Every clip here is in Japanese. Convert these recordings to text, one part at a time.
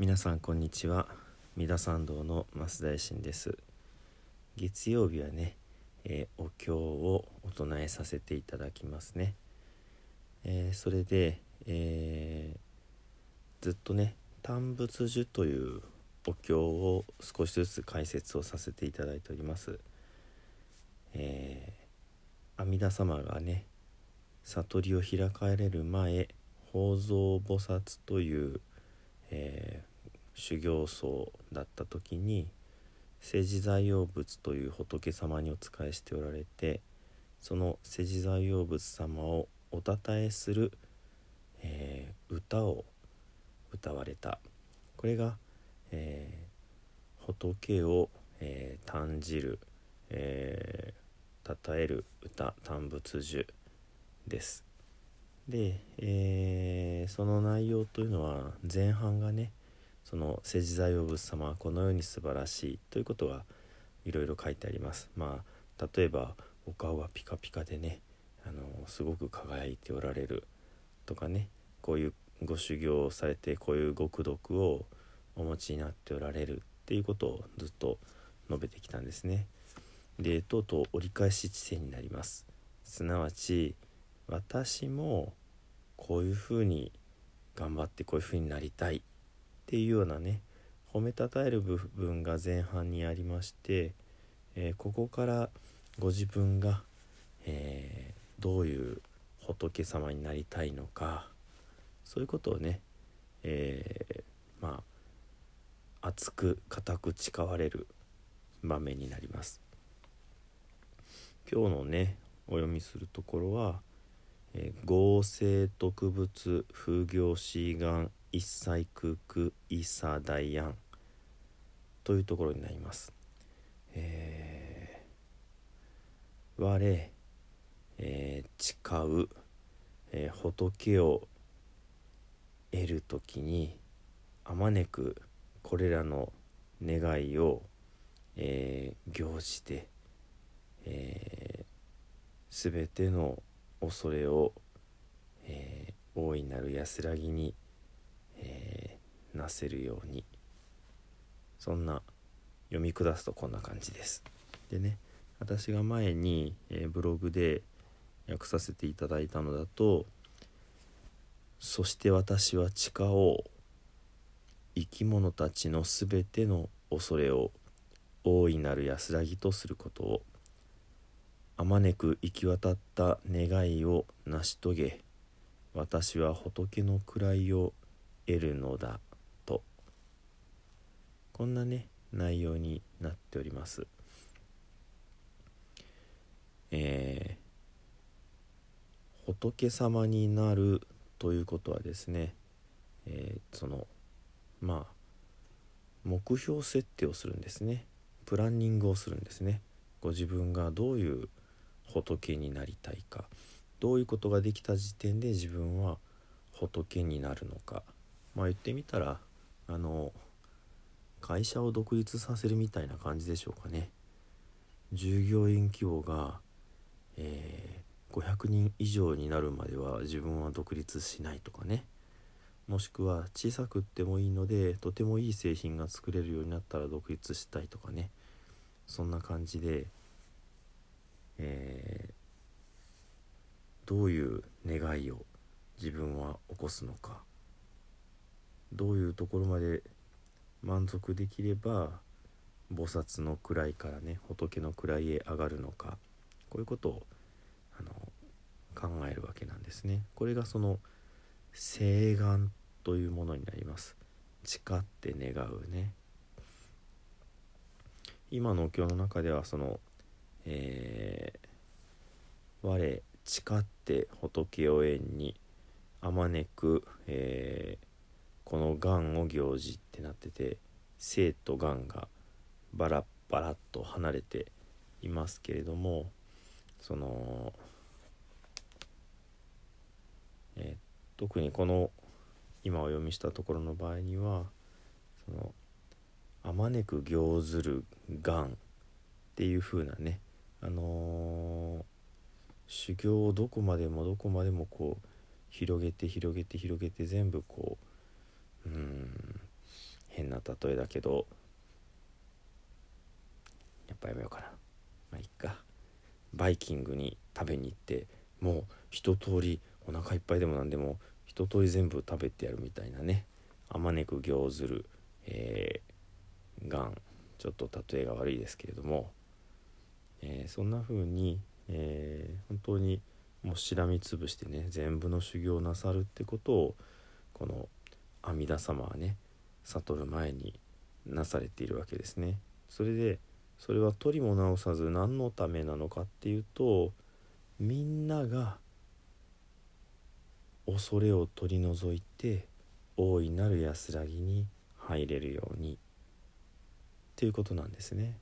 皆さんこんにちは。三田参道の増大臣です。月曜日はね、えー、お経をお唱えさせていただきますね、えー、それで、えー、ずっとね単仏樹というお経を少しずつ解説をさせていただいております、え阿弥陀様がね悟りを開かれる前法蔵菩薩という、え修行僧だった時に世辞財用仏という仏様にお仕えしておられてその世辞財用仏様をおたたえする、えー、歌を歌われた。これが、えー、仏を、えー、嘆じる、えー、称える歌嘆仏樹です。で、えー、その内容というのは前半がねその世辞財王仏様はこのように素晴らしいということがいろいろ書いてあります。まあ例えばお顔はピカピカでねあのすごく輝いておられるとかねこういうご修行をされてこういう極毒をお持ちになっておられるっていうことをずっと述べてきたんですね。でとうとう折り返し地点になります。すなわち私もこういうふうに頑張ってこういうふうになりたいっていうようなね褒めたたえる部分が前半にありまして、えー、ここからご自分が、えー、どういう仏様になりたいのかそういうことをね、えー、まあ熱く固く誓われる場面になります。今日のねお読みするところは「えー、合成特物風行志願一切空空イサダイアンというところになります。えー、我、えー、誓う、えー、仏を得る時にあまねくこれらの願いを、えー、行じて、えー、全ての恐れを、えー、大いなる安らぎに、なせるようにそんな読み下すとこんな感じです。でね私が前に、え、ブログで訳させていただいたのだと「そして私は地下を生き物たちのすべての恐れを大いなる安らぎとすることをあまねく行き渡った願いを成し遂げ私は仏の位を得るのだこんなね内容になっております。えー、仏様になるということはですね、えー、そのまあ目標設定をするんですね。プランニングをするんですね。ご自分がどういう仏になりたいか。どういうことができた時点で自分は仏になるのか。まあ言ってみたらあの会社を独立させるみたいな感じでしょうかね。従業員規模が、えー、500人以上になるまでは自分は独立しないとかね。もしくは小さくってもいいのでとてもいい製品が作れるようになったら独立したいとかね。そんな感じで、えー、どういう願いを自分は起こすのか。どういうところまで満足できれば菩薩の位からね仏の位へ上がるのかこういうことをあの考えるわけなんですね。これがその誓願というものになります。誓って願うね。今のお経の中ではその、えー、我誓って仏を縁にあまねく、えーこのがんを行事ってなってて生とがんがバラッバラッと離れていますけれどもその、え、特にこの今お読みしたところの場合にはそのあまねく行ずるがんっていう風なねあのー、修行をどこまでもどこまでもこう広げて広げて広げて全部こううん。変な例えだけどやっぱやめようかな。まあいっか。バイキングに食べに行ってもう一通りお腹いっぱいでも何でも一通り全部食べてやるみたいなね。あまねく行ずる、えー、がんちょっと例えが悪いですけれども、えー、そんな風に、えー、本当にもうしらみつぶしてね全部の修行なさるってことをこの阿弥陀様はね悟る前になされているわけですね。それでそれは取りも直さず何のためなのかっていうとみんなが恐れを取り除いて大いなる安らぎに入れるようにっていうことなんですね。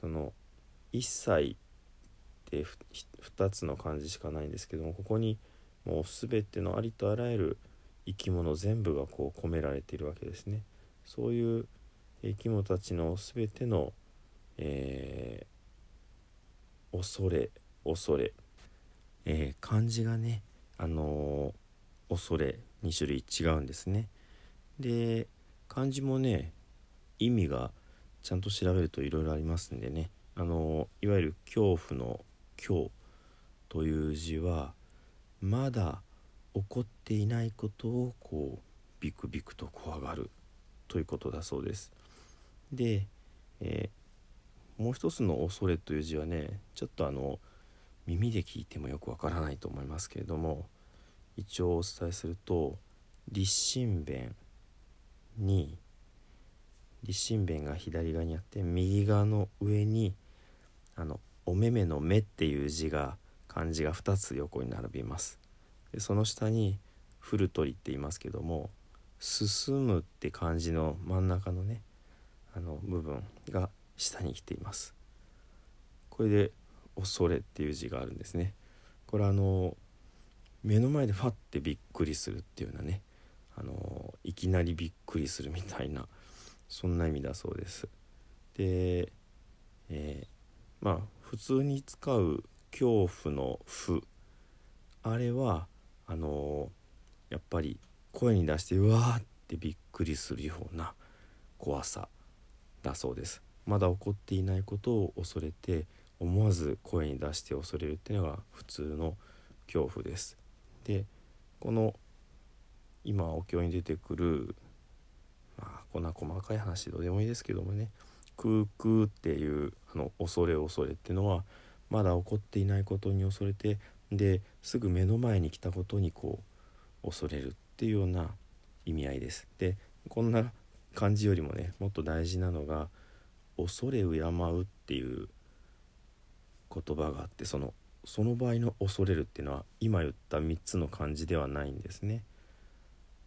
その一切って2つの漢字しかないんですけどもここにもう全てのありとあらゆる生き物全部がこう込められているわけですね。そういう生き物たちの全ての、えー、恐れ恐れ、えー、漢字がねあのー、恐れ2種類違うんですね。で漢字もね意味がちゃんと調べるといろいろありますんでねあのいわゆる恐怖の「恐」という字はまだ起こっていないことをこうビクビクと怖がるということだそうです。で、えー、もう一つの「恐れ」という字はねちょっとあの耳で聞いてもよくわからないと思いますけれども一応お伝えすると立身弁に立身弁が左側にあって右側の上にあのお目目の目っていう字が漢字が2つ横に並びますでその下に「古鳥」って言いますけども「進む」って漢字の真ん中のねあの部分が下に来ています。これで「恐れ」っていう字があるんですね。これあの目の前でファッてびっくりするっていうようなねあのいきなりびっくりするみたいなそんな意味だそうです。で、えー、まあ普通に使う恐怖の「負」あれはあのー、やっぱり声に出してうわーってびっくりするような怖さだそうです。まだ起こっていないことを恐れて思わず声に出して恐れるっていうのが普通の恐怖です。でこの今お経に出てくるまあこんな細かい話どうでもいいですけどもね空空っていうあの恐れ恐れっていうのはまだ起こっていないことに恐れてですぐ目の前に来たことにこう恐れるっていうような意味合いです。でこんな感じよりもねもっと大事なのが「恐れ敬う」っていう言葉があってそのその場合の恐れるっていうのは今言った3つの漢字ではないんですね。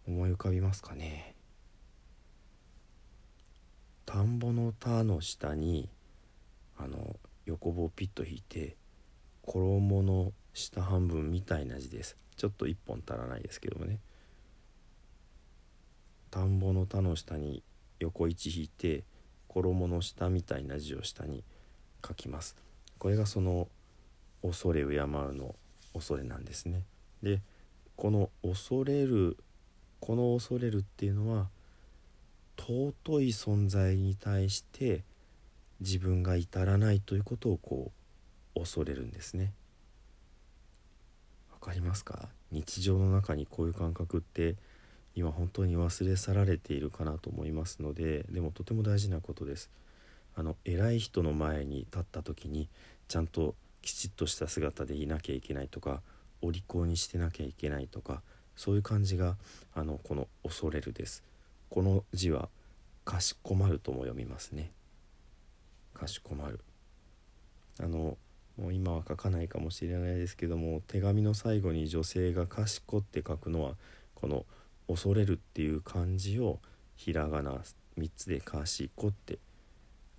思い浮かびますかね？田んぼの田の下にあの横棒ピッと引いて衣の下半分みたいな字です。ちょっと1本足らないですけどもね。田んぼの田の下に横一引いて衣の下みたいな字を下に書きます。これがその恐れ敬うの恐れなんですね。でこの恐れるこの恐れるっていうのは尊い存在に対して自分が至らないということをこう恐れるんですね。かりますか？日常の中にこういう感覚って今本当に忘れ去られているかなと思いますのででもとても大事なことです。あの偉い人の前に立った時にちゃんときちっとした姿でいなきゃいけないとかお利口にしてなきゃいけないとかそういう感じがあのこの「恐れる」です。この字はかしこまるとも読みますねかしこまるあのもう今は書かないかもしれないですけども手紙の最後に女性が「かしこ」って書くのはこの「恐れる」っていう漢字をひらがな3つで「かしこ」って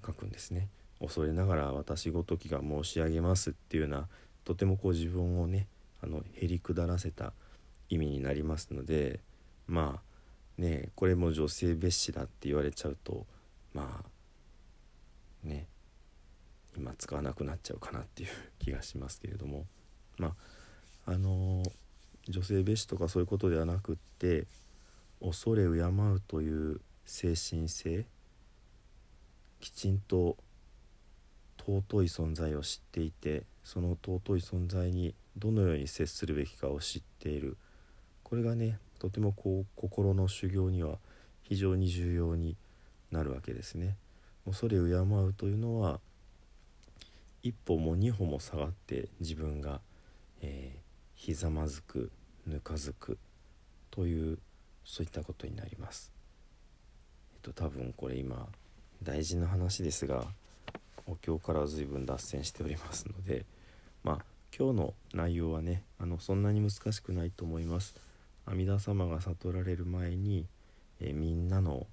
書くんですね。恐れながら私ごときが申し上げますっていうようなとてもこう自分をねあのへりくだらせた意味になりますのでまあねこれも女性蔑視だって言われちゃうとまあね今使わなくなっちゃうかなっていう 気がしますけれどもまああの女性蔑視とかそういうことではなくって恐れ敬うという精神性きちんと尊い存在を知っていてその尊い存在にどのように接するべきかを知っているこれがねとてもこう心の修行には非常に重要になるわけですね。恐れ敬うというのは一歩も二歩も下がって自分が、えー、ひざまずくぬかずくというそういったことになります。えっと多分これ今大事な話ですがお経から随分脱線しておりますのでまあ今日の内容はねあのそんなに難しくないと思います。阿弥陀様が悟られる前に、えみんなの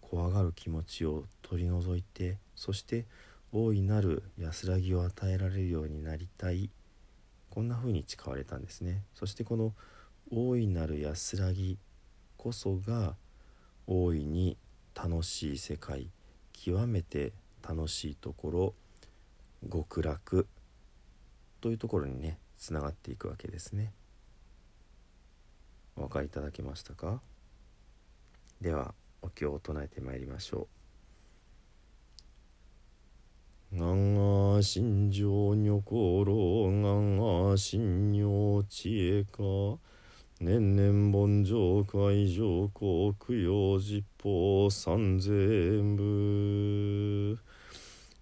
怖がる気持ちを取り除いてそして大いなる安らぎを与えられるようになりたいこんな風に誓われたんですねそしてこの大いなる安らぎこそが大いに楽しい世界極めて楽しいところ極楽というところにねつながっていくわけですね。お分かりいただけましたか？ではお経を唱えてまいりましょう。がんが心情女心がんが心女知恵か。年々盆上海上皇供養実法三千部。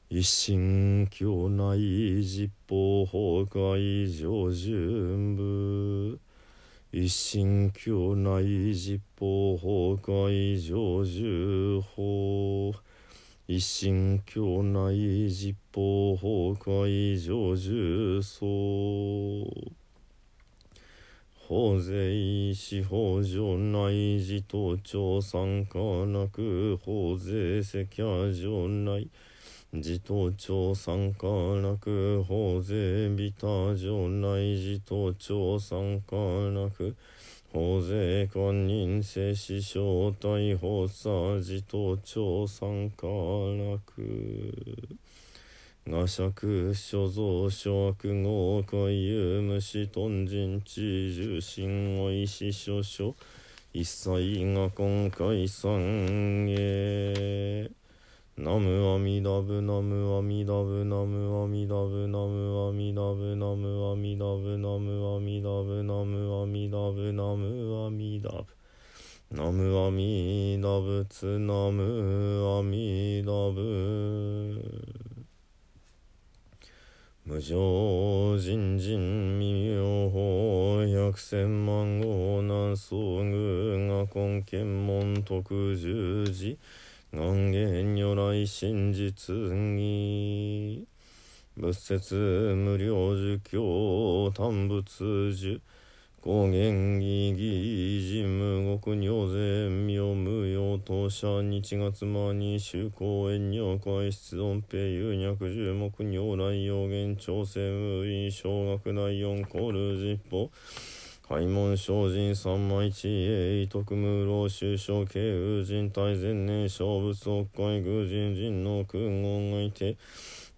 一心境内実法崩壊上順部。一心境内実法崩壊上十法一心境内実法崩壊上十層。法税司法上内自頭長参加なく法税赤夜上内。自頭長参加なく法税ビタ上内。自頭長参加なく法税官人性師匠逮捕さ自頭長参加なく画尺所蔵諸悪号海遊虫豚人地重心おいし諸書一切が今回三へナムアミダブナムアミダブナムアミダブナムアミダブナムアミダブナムアミダブナムアミダブナムアミダブナムアミダブツナムアミダブ無常人人未妙法百千万号南宋具が根検門特十字願言如来真実義仏説無料儒教単仏樹高原義義人無国尿税妙無用当社日月間に修行遠慮会室音平有脈十目如来用言朝鮮無意小学内四コール実法開門精進三枚地栄徳無老修正慶宇人大前年小仏北海偶人人の空言がいて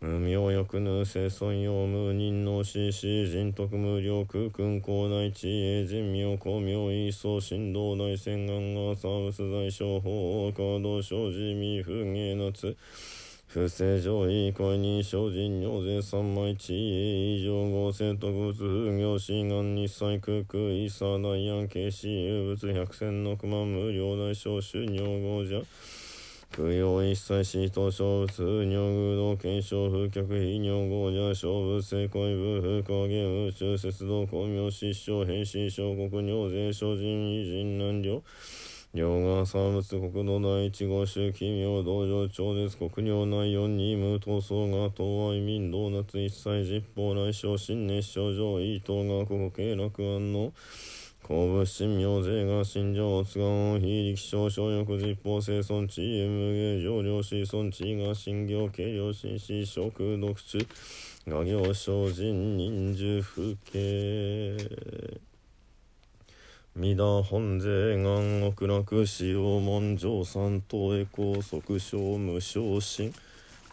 無名欲ぬ生尊用無人の死死人徳無料空君高内地栄人名公明位相神道大戦願がサーブス在商法カード生じ未不芸夏。不正上位会人精進尿税三枚地位以上合成特物風業志願日祭空空イサダイアン慶死有物百戦の熊無料大小収尿合者供養一切死と小物尿具道検証風客非尿合者小物正解部風化現宇宙節道公明失笑変身小国尿税精進偉人難量両側産物国土第一号州奇妙道場超絶国領内四二無闘争が東愛民道夏一切実法内省新熱症状伊東が国慶楽安の公物神明税が信条津川非力小小欲実法生存地へ無芸上領子孫地が信行軽量紳士食読中画行精進忍術風景皆本税願奥楽使用文上三等へ高速小無昇進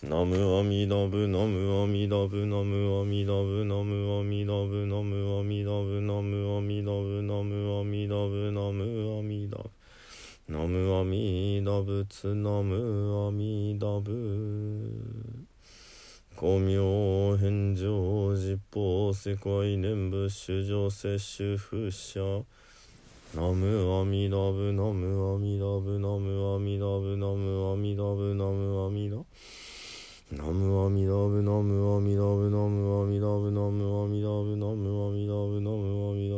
ナムアミダブナムアミダブナムアミダブナムアミダブナムアミダブナムアミダブナムアミダブナムアミダブナムアミダ仏。ナムアミダブ公明返上実法世界念仏主上摂取不捨。ナムアミダブナムアミダブナムアミダブナムアミダブナムアミダナムアミダブナムアミダブナムアミダブナムアミダブナムアミダブナムアミダブナムアミダブ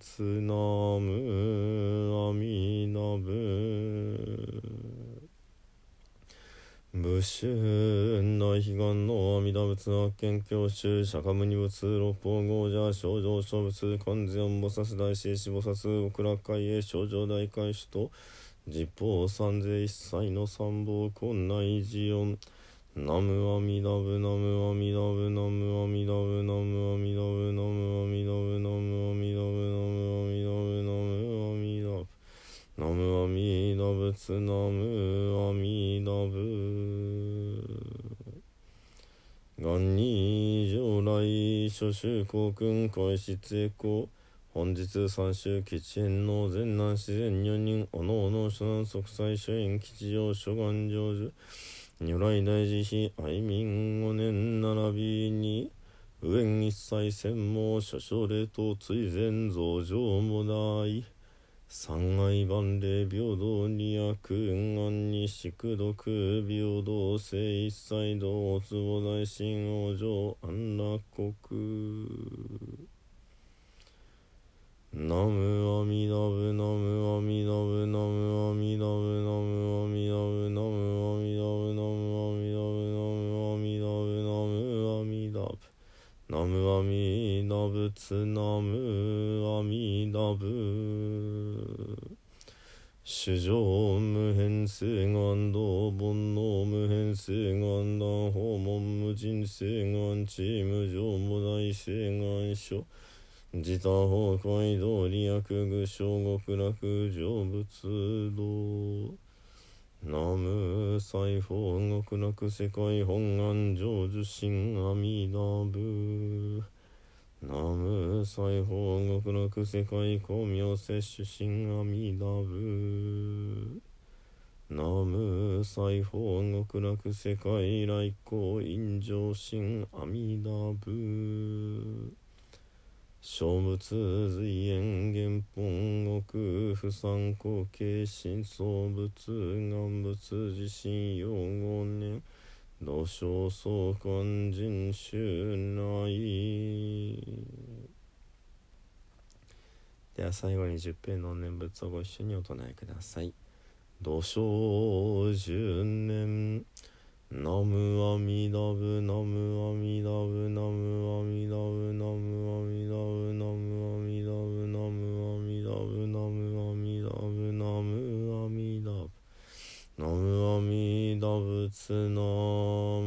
つなむあみなぶ武春大悲願の阿弥陀仏悪見教習釈迦無二仏六方豪者症状諸仏観世音菩薩大師子菩薩極楽会へ症状大海主と十方三世一切の三宝困内寺音ナムアミダブナムアミダブナムアミダブナムアミダブナムアミダブナムアミダブナムアミダブナムアミダブナムアミダ仏ナムアミダブ元に上来諸州公君開始栄光本日三州吉縁の前南自然女人おのおの諸南即祭諸縁吉祥諸願成就如来大慈悲愛民五年並びに右縁一切専門諸奨礼と追善増上も大三愛万礼平等に悪運安に宿毒平等性一切道坪大神王上安楽国。ナムアミダブナムアミダブダブツナムアミダブ主上無変性願道煩悩無変性願断訪問無人性願地無常無大性願書。自他崩壊道理悪具小極楽成仏道。南無西方極楽世界本願成就心阿弥陀仏。南無西方極楽世界光明摂取心阿弥陀仏。南無西方極楽世界来光陰上心阿弥陀仏。小仏随縁原本国不参考形心相仏願仏自身用五年土生相関人衆内では最後に十平の念仏をご一緒にお唱えください。土生十年。ナムアミダブナムアミダブナムアミダブナムアミダブナム仏の